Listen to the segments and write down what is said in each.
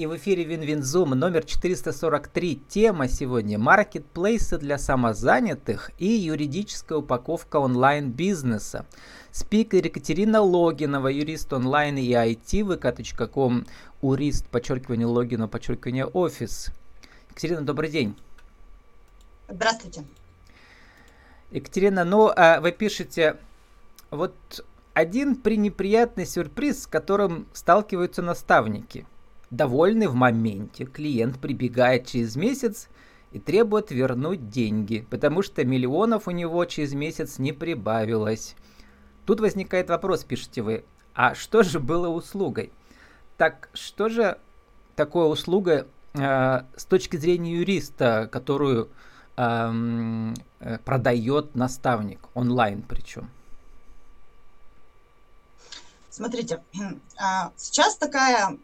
и в эфире Win-Win Zoom номер 443. Тема сегодня – маркетплейсы для самозанятых и юридическая упаковка онлайн-бизнеса. Спикер Екатерина Логинова, юрист онлайн и IT, vk.com, urist, подчеркивание loginova, подчеркивание офис. Екатерина, добрый день. Здравствуйте. Екатерина, ну, а вы пишете, вот один пренеприятный сюрприз, с которым сталкиваются наставники. Довольный в моменте, клиент прибегает через месяц и требует вернуть деньги, потому что миллионов у него через месяц не прибавилось. Тут возникает вопрос, пишете вы, а что же было услугой? Так что же такое услуга э, с точки зрения юриста, которую эм, э, продает наставник онлайн причем? Смотрите, а, сейчас такая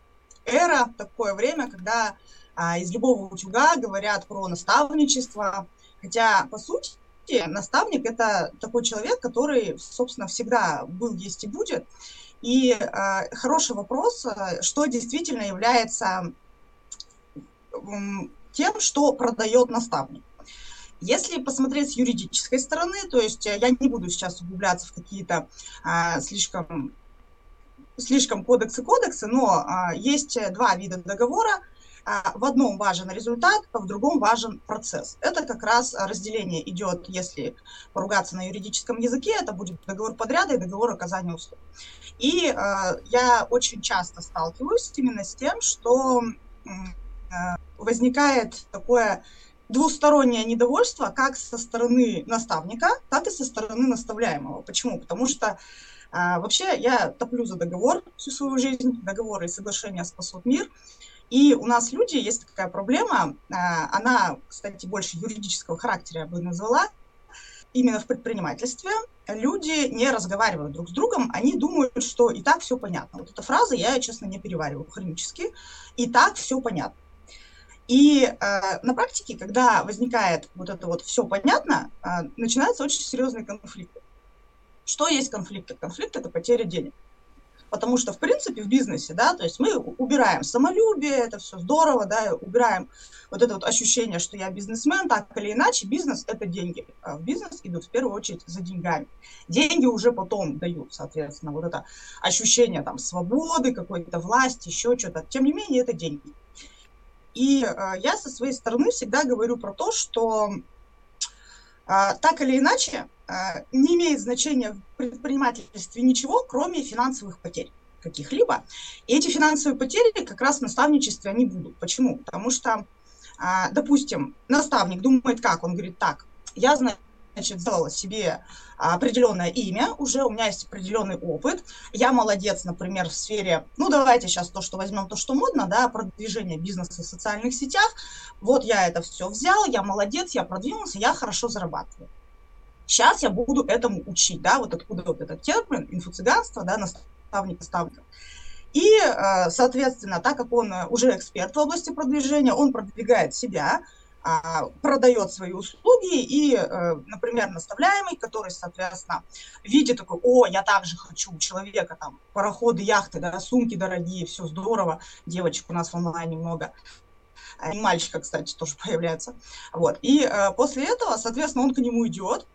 эра, такое время, когда а, из любого утюга говорят про наставничество, хотя, по сути, наставник – это такой человек, который, собственно, всегда был, есть и будет. И э, хороший вопрос, что действительно является тем, что продает наставник. Если посмотреть с юридической стороны, то есть я не буду сейчас углубляться в какие-то э, слишком слишком кодексы-кодексы, но а, есть два вида договора. А, в одном важен результат, а в другом важен процесс. Это как раз разделение идет, если поругаться на юридическом языке, это будет договор подряда и договор оказания услуг. И а, я очень часто сталкиваюсь именно с тем, что а, возникает такое двустороннее недовольство как со стороны наставника, так и со стороны наставляемого. Почему? Потому что а, вообще я топлю за договор всю свою жизнь. Договоры и соглашения спасут мир. И у нас люди, есть такая проблема, а, она, кстати, больше юридического характера, я бы назвала, именно в предпринимательстве люди не разговаривают друг с другом, они думают, что и так все понятно. Вот эта фраза я, честно, не перевариваю хронически. И так все понятно. И э, на практике, когда возникает вот это вот все понятно, э, начинаются очень серьезные конфликты. Что есть конфликты? Конфликт – это потеря денег. Потому что, в принципе, в бизнесе, да, то есть мы убираем самолюбие, это все здорово, да, убираем вот это вот ощущение, что я бизнесмен, так или иначе, бизнес – это деньги. А в бизнес идут в первую очередь за деньгами. Деньги уже потом дают, соответственно, вот это ощущение там свободы, какой-то власти, еще что-то. Тем не менее, это деньги. И э, я со своей стороны всегда говорю про то, что э, так или иначе, не имеет значения в предпринимательстве ничего, кроме финансовых потерь каких-либо. И эти финансовые потери как раз в наставничестве они будут. Почему? Потому что, а, допустим, наставник думает как? Он говорит, так, я, значит, сделала себе определенное имя, уже у меня есть определенный опыт. Я молодец, например, в сфере, ну, давайте сейчас то, что возьмем, то, что модно, да, продвижение бизнеса в социальных сетях. Вот я это все взял, я молодец, я продвинулся, я хорошо зарабатываю. Сейчас я буду этому учить, да, вот откуда вот этот термин, инфо-цыганство, да, наставник наставника. И, э, соответственно, так как он уже эксперт в области продвижения, он продвигает себя, а, продает свои услуги, и, э, например, наставляемый, который, соответственно, видит такой, о, я также хочу у человека там пароходы, яхты, да, сумки дорогие, все здорово, девочек у нас в онлайне много, и мальчика, кстати, тоже появляется. Вот. И э, после этого, соответственно, он к нему идет,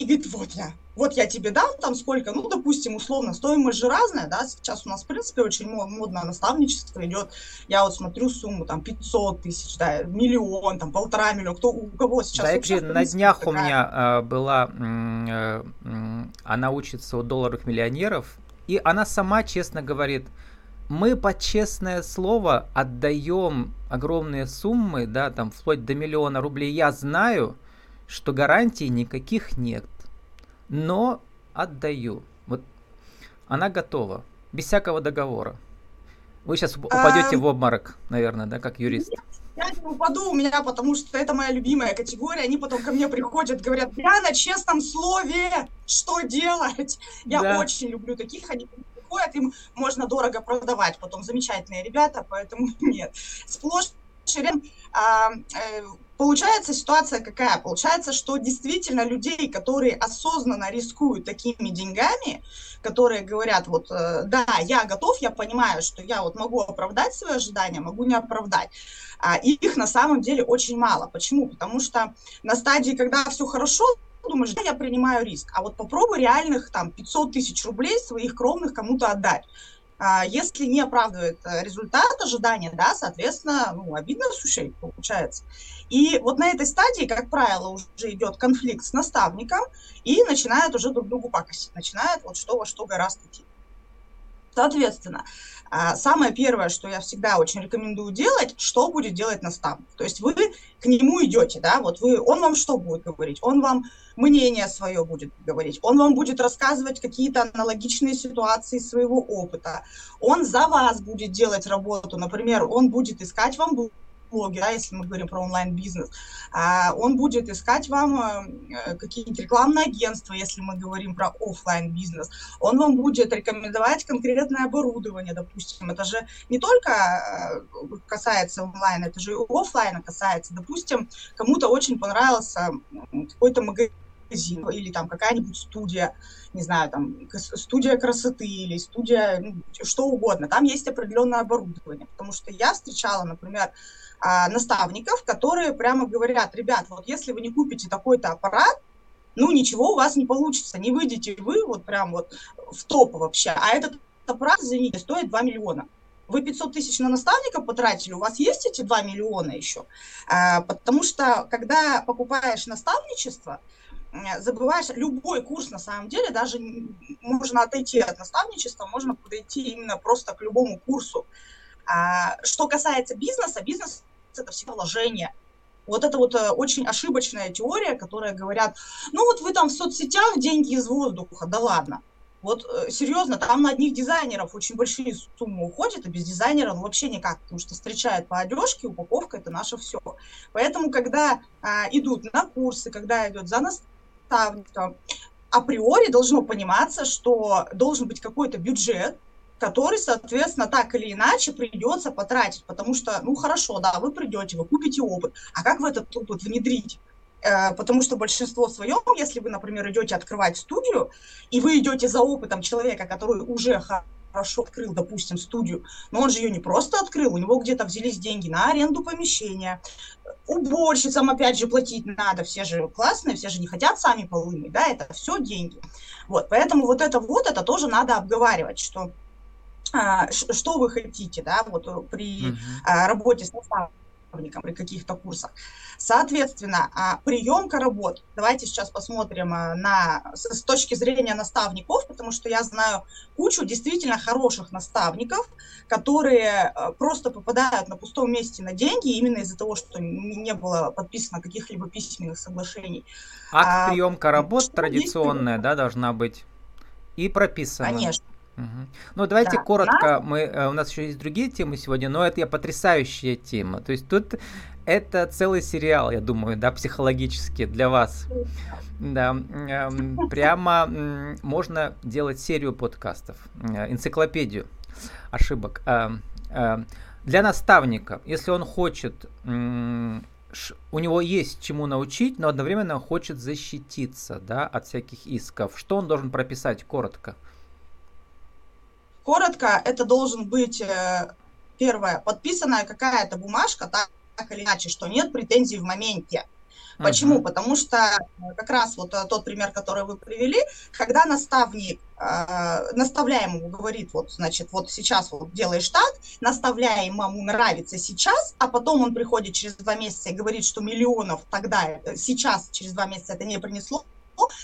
и говорит, вот я, вот я тебе дам там сколько, ну, допустим, условно, стоимость же разная, да, сейчас у нас, в принципе, очень модно наставничество идет, я вот смотрю сумму, там, 500 тысяч, да, миллион, там, полтора миллиона, кто, у кого сейчас Да, вообще, на днях такая... у меня э, была, э, э, она учится у долларовых миллионеров, и она сама честно говорит, мы под честное слово отдаем огромные суммы, да, там, вплоть до миллиона рублей, я знаю, что гарантий никаких нет, но отдаю. Вот она готова, без всякого договора. Вы сейчас упадете а... в обморок, наверное, да, как юрист. Я не упаду у меня, потому что это моя любимая категория. Они потом ко мне приходят, говорят, я на честном слове, что делать? Я да. очень люблю таких, они приходят, им можно дорого продавать, потом замечательные ребята, поэтому нет. Сплошь а, э, получается ситуация какая? Получается, что действительно людей, которые осознанно рискуют такими деньгами, которые говорят, вот, э, да, я готов, я понимаю, что я вот могу оправдать свои ожидания, могу не оправдать. А, их на самом деле очень мало. Почему? Потому что на стадии, когда все хорошо, думаешь, да, я принимаю риск. А вот попробуй реальных там 500 тысяч рублей своих кровных кому-то отдать. А, если не оправдывает э, результат ожидания, да, соответственно, ну, обидно с ушей получается. И вот на этой стадии, как правило, уже идет конфликт с наставником и начинают уже друг другу пакостить, начинают вот что во что гораздо идти. Соответственно, самое первое, что я всегда очень рекомендую делать, что будет делать наставник. То есть вы к нему идете, да, вот вы, он вам что будет говорить? Он вам мнение свое будет говорить, он вам будет рассказывать какие-то аналогичные ситуации своего опыта, он за вас будет делать работу, например, он будет искать вам блоге, да, если мы говорим про онлайн-бизнес, а, он будет искать вам э, какие-нибудь рекламные агентства, если мы говорим про офлайн бизнес Он вам будет рекомендовать конкретное оборудование, допустим. Это же не только э, касается онлайн, это же и офлайна касается. Допустим, кому-то очень понравился какой-то магазин, или там какая-нибудь студия, не знаю, там студия красоты или студия, ну, что угодно. Там есть определенное оборудование, потому что я встречала, например, а, наставников, которые прямо говорят, ребят, вот если вы не купите такой-то аппарат, ну ничего у вас не получится, не выйдете вы вот прям вот в топ вообще, а этот аппарат, извините, стоит 2 миллиона. Вы 500 тысяч на наставника потратили, у вас есть эти 2 миллиона еще? А, потому что, когда покупаешь наставничество, забываешь, любой курс на самом деле, даже можно отойти от наставничества, можно подойти именно просто к любому курсу. А, что касается бизнеса, бизнес это все вложения. Вот это вот э, очень ошибочная теория, которая говорят, ну вот вы там в соцсетях деньги из воздуха, да ладно. Вот э, серьезно, там на одних дизайнеров очень большие суммы уходят, а без дизайнера ну, вообще никак, потому что встречают по одежке, упаковка это наше все. Поэтому, когда а, идут на курсы, когда идет за наставником, априори должно пониматься, что должен быть какой-то бюджет, который, соответственно, так или иначе придется потратить, потому что, ну хорошо, да, вы придете, вы купите опыт, а как вы этот опыт внедрить? Э, потому что большинство своем, если вы, например, идете открывать студию, и вы идете за опытом человека, который уже хорошо открыл, допустим, студию, но он же ее не просто открыл, у него где-то взялись деньги на аренду помещения, уборщицам, опять же, платить надо, все же классные, все же не хотят сами полы да, это все деньги. Вот, поэтому вот это вот, это тоже надо обговаривать, что что вы хотите, да, вот э, при uh работе с наставником, при каких-то курсах. Соответственно, а, приемка работ. Давайте сейчас посмотрим на, с точки зрения наставников, потому что я знаю кучу действительно хороших наставников, которые просто попадают на пустом месте на деньги именно из-за того, что не было подписано каких-либо письменных соглашений. Акт а, приемка работ традиционная, да, должна быть и прописана. Конечно. Угу. Ну, давайте да, коротко. Да? Мы, э, у нас еще есть другие темы сегодня, но это потрясающая тема. То есть тут это целый сериал, я думаю, да, психологически для вас. Да, эм, прямо можно делать серию подкастов, э, энциклопедию ошибок. Эм, эм, для наставника, если он хочет, у него есть чему научить, но одновременно хочет защититься да, от всяких исков, что он должен прописать коротко? Коротко, это должен быть, э, первое, подписанная какая-то бумажка, так, так или иначе, что нет претензий в моменте. Почему? Uh-huh. Потому что э, как раз вот э, тот пример, который вы привели, когда наставник э, наставляемому говорит, вот, значит, вот сейчас вот делаешь так, наставляемому нравится сейчас, а потом он приходит через два месяца и говорит, что миллионов тогда, сейчас, через два месяца это не принесло,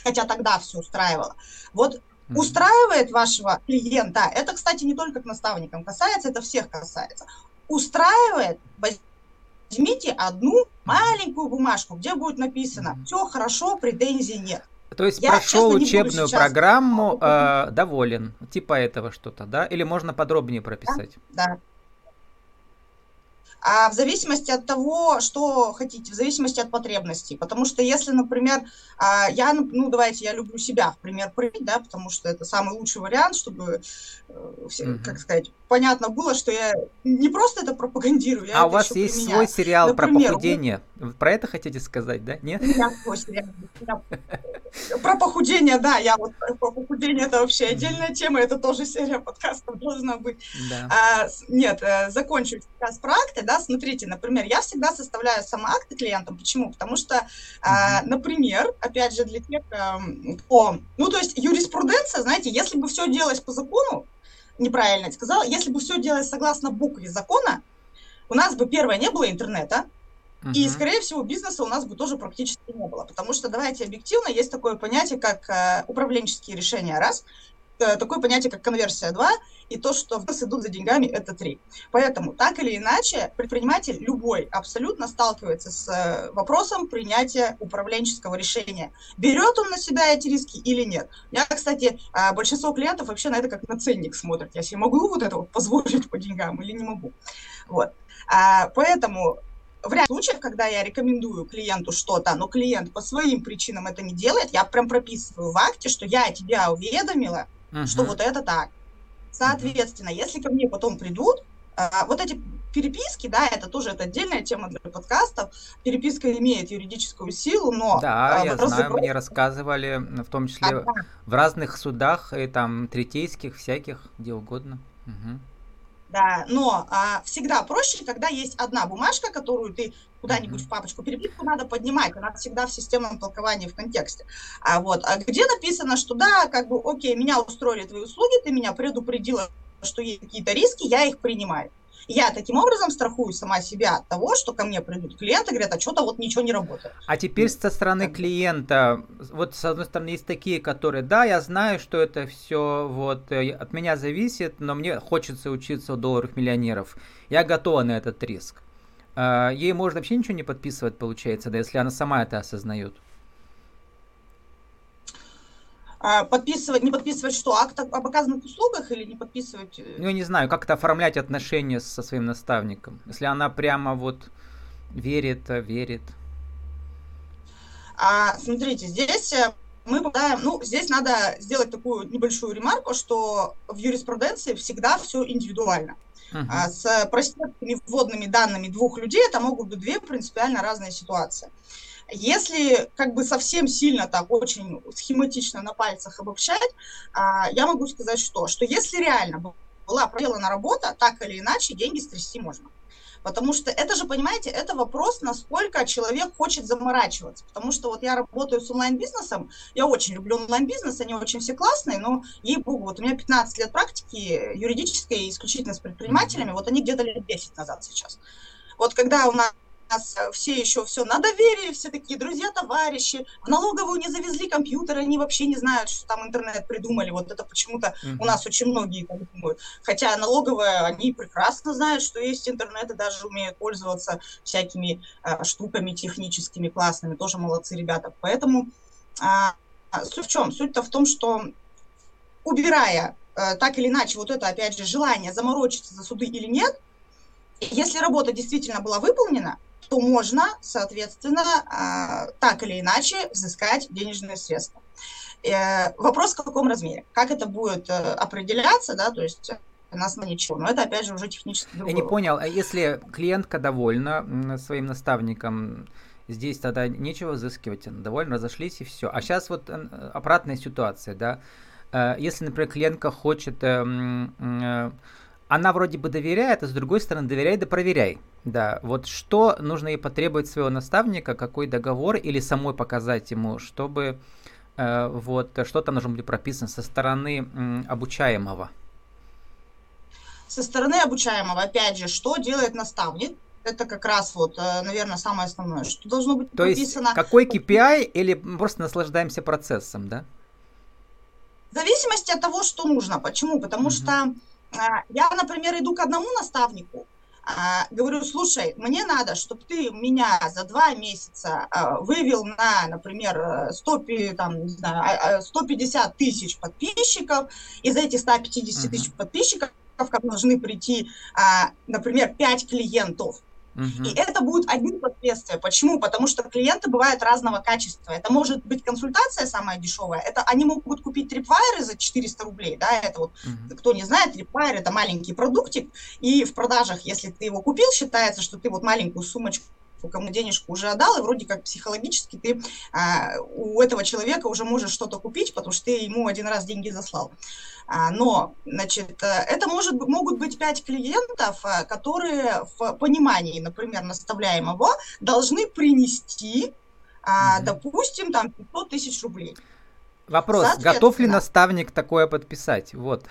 хотя тогда все устраивало. Вот Устраивает вашего клиента, это, кстати, не только к наставникам касается, это всех касается. Устраивает, возьмите одну маленькую бумажку, где будет написано «все хорошо, претензий нет». То есть Я, прошел честно, учебную программу, э, доволен, типа этого что-то, да? Или можно подробнее прописать? Да, да. А в зависимости от того, что хотите, в зависимости от потребностей. Потому что если, например, а, я, ну, давайте, я люблю себя в пример привить, да, потому что это самый лучший вариант, чтобы, mm-hmm. как сказать, понятно было, что я не просто это пропагандирую, я А у вас есть применяю. свой сериал например, про похудение. Вы про это хотите сказать, да? Нет? Про похудение, да, я вот про похудение это вообще отдельная тема, это тоже серия подкастов должна быть. А, нет, э, закончу сейчас про акты, да, смотрите, например, я всегда составляю сама акты клиентам, почему? Потому что, а, например, опять же, для тех, кто, ну, то есть юриспруденция, знаете, если бы все делалось по закону, неправильно сказала, если бы все делалось согласно букве закона, у нас бы, первое, не было интернета, uh-huh. и, скорее всего, бизнеса у нас бы тоже практически не было. Потому что, давайте объективно, есть такое понятие, как э, управленческие решения, раз, Э, такое понятие, как конверсия 2, и то, что в нас идут за деньгами, это 3. Поэтому, так или иначе, предприниматель любой абсолютно сталкивается с э, вопросом принятия управленческого решения. Берет он на себя эти риски или нет? Я, кстати, а, большинство клиентов вообще на это как на ценник смотрят. Я себе могу вот это вот позволить по деньгам или не могу. Вот. А, поэтому в ряде случаев, когда я рекомендую клиенту что-то, но клиент по своим причинам это не делает, я прям прописываю в акте, что я тебя уведомила, uh-huh. что вот это так. Соответственно, если ко мне потом придут, а, вот эти переписки, да, это тоже это отдельная тема для подкастов. Переписка имеет юридическую силу, но... Да, а, я знаю, мне рассказывали, в том числе а, да. в разных судах, и там третейских, всяких, где угодно. Угу. Да, но а, всегда проще, когда есть одна бумажка, которую ты куда-нибудь в папочку переписку надо поднимать, она всегда в системном толковании в контексте. А вот, а где написано, что да, как бы, окей, меня устроили твои услуги, ты меня предупредила, что есть какие-то риски, я их принимаю. Я таким образом страхую сама себя от того, что ко мне придут клиенты, говорят, а что-то вот ничего не работает. А теперь со стороны клиента, вот с одной стороны есть такие, которые, да, я знаю, что это все вот э, от меня зависит, но мне хочется учиться у долларов миллионеров. Я готова на этот риск. А, ей можно вообще ничего не подписывать, получается, да, если она сама это осознает. А, подписывать, не подписывать что, акт об оказанных услугах или не подписывать? Э? Ну, я не знаю, как это оформлять отношения со своим наставником. Если она прямо вот верит, верит. А, смотрите, здесь э, мы попадаем, ну, здесь надо сделать такую небольшую ремарку, что в юриспруденции всегда все индивидуально. Uh-huh. А с простыми вводными данными двух людей это могут быть две принципиально разные ситуации. Если как бы совсем сильно так очень схематично на пальцах обобщать, а, я могу сказать что? Что если реально была проделана работа, так или иначе деньги стрясти можно. Потому что это же, понимаете, это вопрос, насколько человек хочет заморачиваться. Потому что вот я работаю с онлайн-бизнесом, я очень люблю онлайн-бизнес, они очень все классные, но, ей-богу, вот у меня 15 лет практики юридической исключительно с предпринимателями, вот они где-то лет 10 назад сейчас. Вот когда у нас нас э, все еще все на доверии, все такие друзья, товарищи. В налоговую не завезли компьютеры, они вообще не знают, что там интернет придумали. Вот это почему-то mm-hmm. у нас очень многие так думают. Хотя налоговая, они прекрасно знают, что есть интернет и даже умеют пользоваться всякими э, штуками техническими классными. Тоже молодцы ребята. Поэтому э, суть в чем? Суть-то в том, что убирая э, так или иначе вот это, опять же, желание заморочиться за суды или нет, если работа действительно была выполнена, то можно, соответственно, а, так или иначе взыскать денежные средства. Э, вопрос в каком размере? Как это будет э, определяться, да, то есть на основании чего? Но это, опять же, уже технически другой Я не понял, а если клиентка довольна своим наставником, здесь тогда нечего взыскивать, довольно разошлись и все. А сейчас вот э, обратная ситуация, да, если, например, клиентка хочет она вроде бы доверяет, а с другой стороны доверяй да проверяй. Да, вот что нужно ей потребовать своего наставника, какой договор или самой показать ему, чтобы э, вот что там должно быть прописано со стороны э, обучаемого. Со стороны обучаемого, опять же, что делает наставник? Это как раз вот, э, наверное, самое основное, что должно быть То прописано. Есть какой KPI или просто наслаждаемся процессом, да? В зависимости от того, что нужно. Почему? Потому угу. что я, например, иду к одному наставнику, а, говорю, слушай, мне надо, чтобы ты меня за два месяца а, вывел на, например, 100, там, не знаю, 150 тысяч подписчиков, из этих 150 uh-huh. тысяч подписчиков ко мне должны прийти, а, например, 5 клиентов. И это будет один последствия. Почему? Потому что клиенты бывают разного качества. Это может быть консультация самая дешевая. Это они могут купить трипвайеры за 400 рублей. Да? Это вот, uh-huh. кто не знает, трипвайер это маленький продуктик. И в продажах, если ты его купил, считается, что ты вот маленькую сумочку кому денежку уже отдал, и вроде как психологически ты а, у этого человека уже можешь что-то купить, потому что ты ему один раз деньги заслал. А, но, значит, э, это может, могут быть пять клиентов, э, которые в понимании, например, наставляемого должны принести, mm-hmm. допустим, там 500 тысяч рублей. Вопрос, готов ли наставник такое подписать? Вот.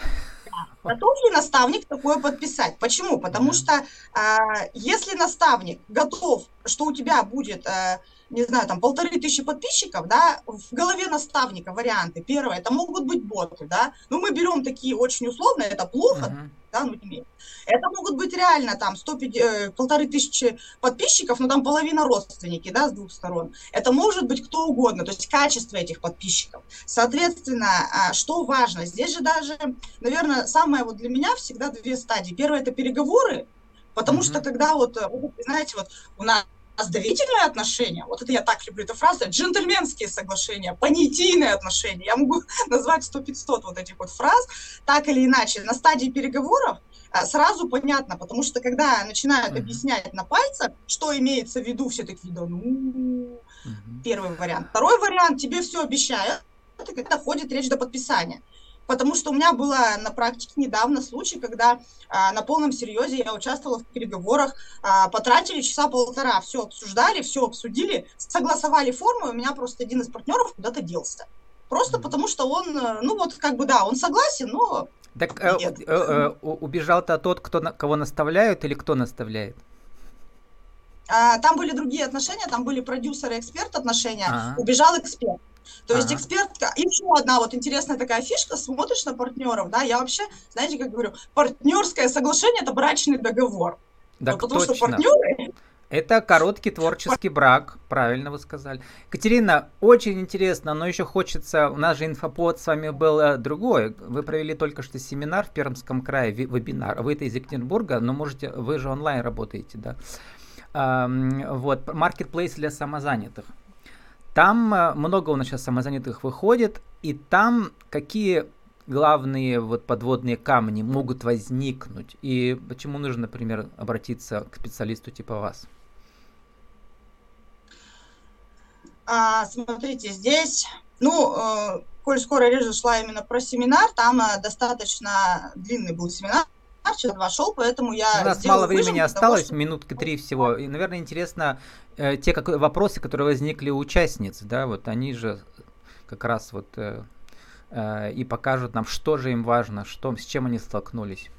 Готов ли наставник такое подписать? Почему? Потому что а, если наставник готов, что у тебя будет а, не знаю, там полторы тысячи подписчиков, да, в голове наставника варианты. Первое, это могут быть боты, да, ну мы берем такие очень условные, это плохо, uh-huh. да, ну не Это могут быть реально там 150, э, полторы тысячи подписчиков, но там половина родственники, да, с двух сторон. Это может быть кто угодно, то есть качество этих подписчиков. Соответственно, а, что важно, здесь же даже, наверное, самое вот для меня всегда две стадии. Первое это переговоры, Потому mm-hmm. что когда вот, э, знаете, вот у нас нас доверительные отношения, вот это я так люблю эту фразу, джентльменские соглашения, понятийные отношения, я могу назвать сто 500 вот этих вот фраз, так или иначе, на стадии переговоров а, сразу понятно, потому что когда начинают mm-hmm. объяснять на пальцах, что имеется в виду, все такие, да ну, mm-hmm. первый вариант. Второй вариант, тебе все обещают, это когда ходит речь до подписания. Потому что у меня было на практике недавно случай, когда а, на полном серьезе я участвовала в переговорах, а, потратили часа полтора, все обсуждали, все обсудили, согласовали форму, и у меня просто один из партнеров куда-то делся. Просто потому что он, э, ну вот как бы да, он согласен, но так э, э, э, убежал-то тот, кто, кого наставляют или кто наставляет? А, там были другие отношения, там были продюсер и эксперт отношения, А-а-а. убежал эксперт. То ага. есть экспертка, еще одна вот интересная такая фишка, смотришь на партнеров, да, я вообще, знаете, как говорю, партнерское соглашение – это брачный договор. Да, вот потому точно. что партнеры... Это короткий творческий брак, правильно вы сказали. Катерина, очень интересно, но еще хочется, у нас же инфопод с вами был э, другой. Вы провели только что семинар в Пермском крае, вебинар. Вы это из Екатеринбурга, но можете, вы же онлайн работаете, да. Вот, маркетплейс для самозанятых. Там э, много у нас сейчас самозанятых выходит, и там какие главные вот подводные камни могут возникнуть, и почему нужно, например, обратиться к специалисту типа вас? А, смотрите, здесь, ну, э, коль скоро речь зашла именно про семинар, там э, достаточно длинный был семинар, час вошел, поэтому я... У нас мало времени осталось, того, что... минутки три всего. И, наверное, интересно э, те как, вопросы, которые возникли у участниц, да, вот они же как раз вот э, э, и покажут нам, что же им важно, что, с чем они столкнулись.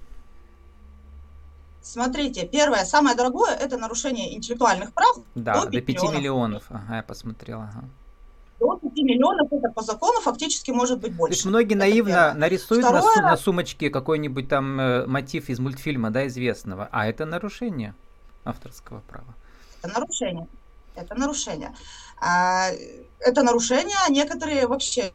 Смотрите, первое, самое дорогое, это нарушение интеллектуальных прав. Да, до 5, до 5 миллионов. миллионов. Ага, я посмотрела. Ага до 5 миллионов это по закону фактически может быть больше. То есть многие это наивно первое. нарисуют на, су- на сумочке какой-нибудь там э, мотив из мультфильма, да, известного, а это нарушение авторского права. Это нарушение. Это нарушение. А, это нарушение, а некоторые вообще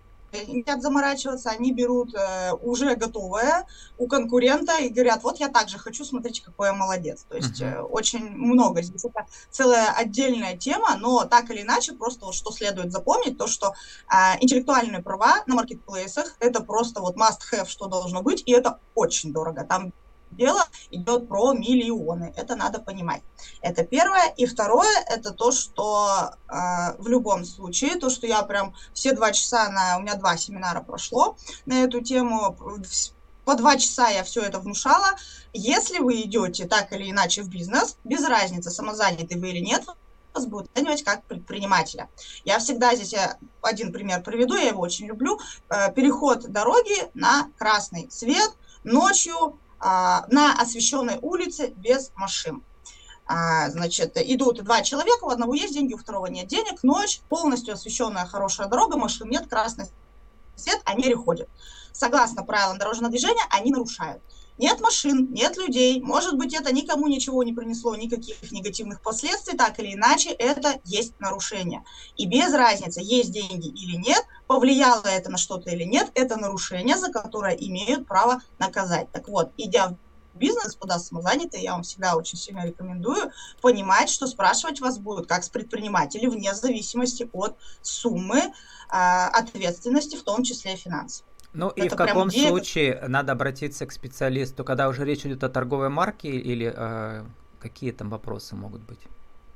не хотят заморачиваться, они берут э, уже готовое у конкурента и говорят, вот я также хочу, смотрите, какой я молодец. То есть uh-huh. э, очень много здесь. Это целая отдельная тема, но так или иначе, просто вот что следует запомнить, то, что э, интеллектуальные права на маркетплейсах, это просто вот must-have, что должно быть, и это очень дорого. Там дело идет про миллионы. Это надо понимать. Это первое. И второе, это то, что э, в любом случае, то, что я прям все два часа, на, у меня два семинара прошло на эту тему, по два часа я все это внушала. Если вы идете так или иначе в бизнес, без разницы, самозанятый вы или нет, вас будут оценивать как предпринимателя. Я всегда здесь э, один пример приведу, я его очень люблю. Э, переход дороги на красный свет ночью на освещенной улице без машин. А, значит, идут два человека, у одного есть деньги, у второго нет денег, ночь, полностью освещенная хорошая дорога, машин нет, красный свет, они переходят. Согласно правилам дорожного движения, они нарушают. Нет машин, нет людей, может быть, это никому ничего не принесло, никаких негативных последствий, так или иначе, это есть нарушение. И без разницы, есть деньги или нет, повлияло это на что-то или нет, это нарушение, за которое имеют право наказать. Так вот, идя в бизнес, господа самозанятые, я вам всегда очень сильно рекомендую понимать, что спрашивать вас будут как с предпринимателей, вне зависимости от суммы э, ответственности, в том числе финансовой. Ну это и в каком идея... случае надо обратиться к специалисту, когда уже речь идет о торговой марке или э, какие там вопросы могут быть?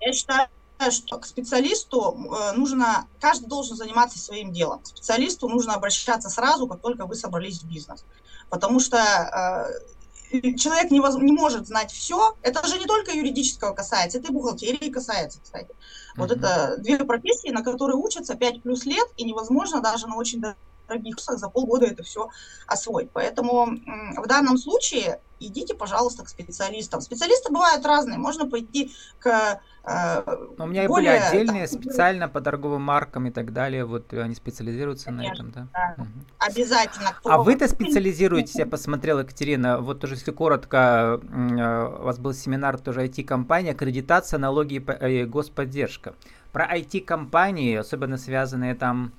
Я считаю, что к специалисту э, нужно, каждый должен заниматься своим делом. К специалисту нужно обращаться сразу, как только вы собрались в бизнес. Потому что э, человек не, воз, не может знать все. Это же не только юридического касается, это и бухгалтерии касается, кстати. Mm-hmm. Вот это две профессии, на которые учатся 5 плюс лет, и невозможно даже на очень курсах за полгода это все освоить. Поэтому в данном случае идите, пожалуйста, к специалистам. Специалисты бывают разные. Можно пойти к э, у меня более, были отдельные там, специально по торговым маркам и так далее. Вот они специализируются конечно, на этом, да? да. Угу. Обязательно. Кто... А вы-то специализируетесь, я посмотрел, Екатерина, вот тоже если коротко, э, у вас был семинар тоже IT-компания, аккредитация, налоги и господдержка. Про IT-компании, особенно связанные там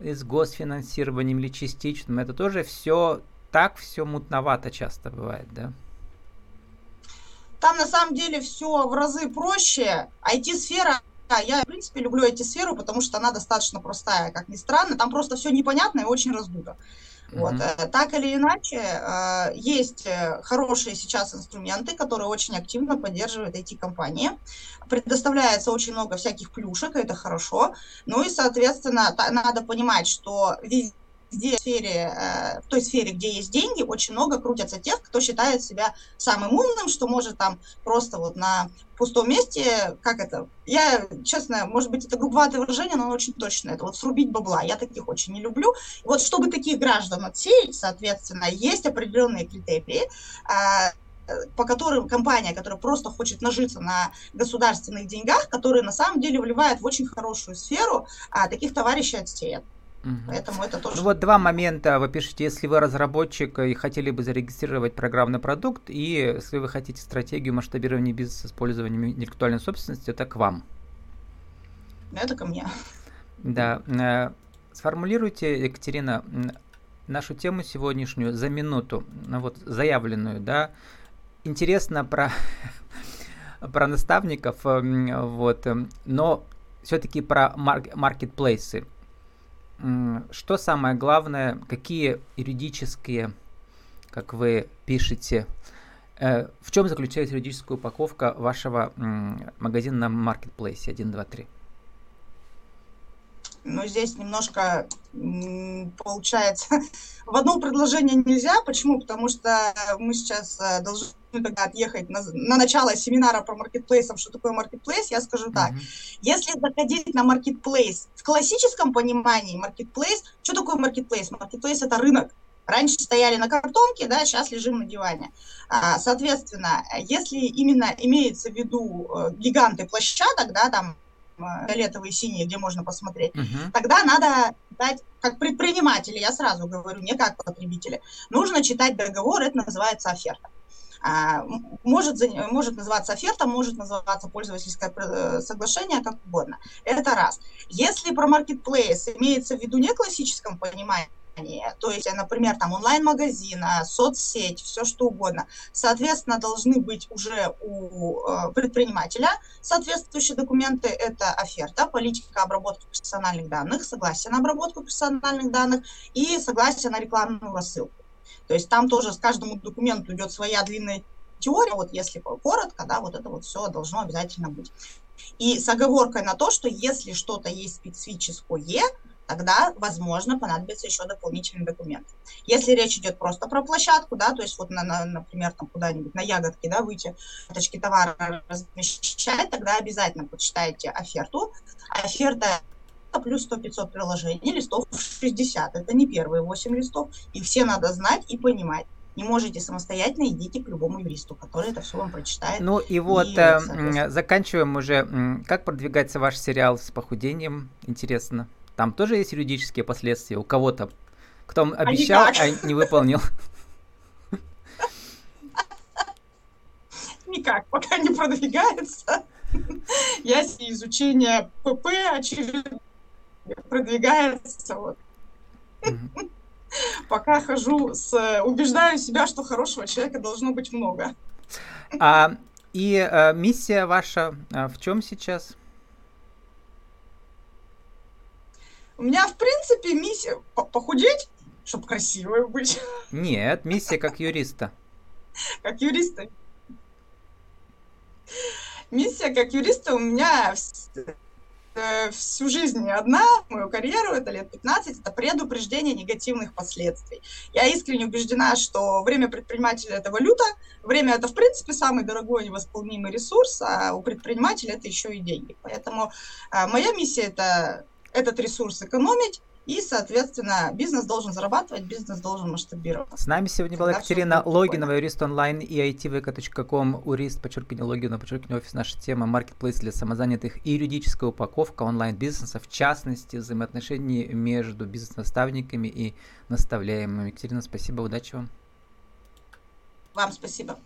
с госфинансированием или частичным, это тоже все так все мутновато часто бывает, да? Там на самом деле все в разы проще. IT-сфера я, в принципе, люблю IT-сферу, потому что она достаточно простая, как ни странно. Там просто все непонятно и очень раздуто. Вот. Э, так или иначе, э, есть э, хорошие сейчас инструменты, которые очень активно поддерживают IT-компании. Предоставляется очень много всяких плюшек, это хорошо. Ну и, соответственно, надо понимать, что везде где в, сфере, э, в той сфере, где есть деньги, очень много крутятся тех, кто считает себя самым умным, что может там просто вот на пустом месте, как это, я, честно, может быть, это грубоватое выражение, но оно очень точно, это вот срубить бабла, я таких очень не люблю. Вот чтобы таких граждан отсеять, соответственно, есть определенные критерии, а, по которым компания, которая просто хочет нажиться на государственных деньгах, которые на самом деле вливают в очень хорошую сферу, а таких товарищей отсеят. Угу. Поэтому это тоже... Ну вот два момента. Вы пишете, если вы разработчик и хотели бы зарегистрировать программный продукт, и если вы хотите стратегию масштабирования бизнеса с использованием интеллектуальной собственности, это к вам. Это ко мне. Да. Э, сформулируйте, Екатерина, нашу тему сегодняшнюю за минуту, ну вот заявленную, да. Интересно про, про наставников, э, вот, э, но все-таки про маркетплейсы. Что самое главное, какие юридические, как вы пишете, э, в чем заключается юридическая упаковка вашего магазина на маркетплейсе 1, 2, 3? Ну, здесь немножко получается в одно предложение нельзя. Почему? Потому что мы сейчас э, должны тогда отъехать на, на начало семинара про маркетплейсов, что такое маркетплейс, я скажу так. Mm-hmm. Если заходить на маркетплейс в классическом понимании маркетплейс, что такое маркетплейс? Маркетплейс это рынок. Раньше стояли на картонке, да, сейчас лежим на диване. А, соответственно, если именно имеется в виду э, гиганты площадок, да, там фиолетовые, синие, где можно посмотреть, uh-huh. тогда надо читать, как предприниматели, я сразу говорю, не как потребители, нужно читать договор, это называется оферта. А, может, может называться оферта, может называться пользовательское э, соглашение, как угодно. Это раз. Если про маркетплейс имеется в виду не классическом понимании, то есть, например, там онлайн-магазин, соцсеть, все что угодно, соответственно, должны быть уже у э, предпринимателя соответствующие документы. Это оферта, политика обработки персональных данных, согласие на обработку персональных данных и согласие на рекламную рассылку. То есть там тоже с каждому документу идет своя длинная теория, вот если коротко, да, вот это вот все должно обязательно быть. И с оговоркой на то, что если что-то есть специфическое, тогда, возможно, понадобится еще дополнительный документ. Если речь идет просто про площадку, да, то есть вот, на, на, например, там куда-нибудь на ягодке, да, выйти, точки товара размещать, тогда обязательно почитайте оферту. Оферта плюс 100-500 приложений, листов 60. Это не первые 8 листов. Их все надо знать и понимать. Не можете самостоятельно, идите к любому юристу, который это все вам прочитает. Ну и вот, и, э, заканчиваем уже. Как продвигается ваш сериал с похудением? Интересно. Там тоже есть юридические последствия у кого-то, кто обещал, а не выполнил. никак пока не продвигается. Я изучение ПП очередное продвигается. Вот. Пока хожу с... Убеждаю себя, что хорошего человека должно быть много. А, и а, миссия ваша а, в чем сейчас? У меня, в принципе, миссия похудеть, чтобы красивой быть. Нет, миссия как юриста. Как юриста. Миссия как юриста у меня Э, всю жизнь одна, мою карьеру, это лет 15, это предупреждение негативных последствий. Я искренне убеждена, что время предпринимателя – это валюта, время – это, в принципе, самый дорогой невосполнимый ресурс, а у предпринимателя это еще и деньги. Поэтому а, моя миссия – это этот ресурс экономить, и, соответственно, бизнес должен зарабатывать, бизнес должен масштабироваться. С нами сегодня была Екатерина Логинова, юрист онлайн и itvk.com, юрист, подчеркивание Логинова, подчеркивание офис. Наша тема маркетплейс для самозанятых и юридическая упаковка онлайн-бизнеса, в частности, взаимоотношений между бизнес-наставниками и наставляемыми. Екатерина, спасибо, удачи вам. Вам спасибо.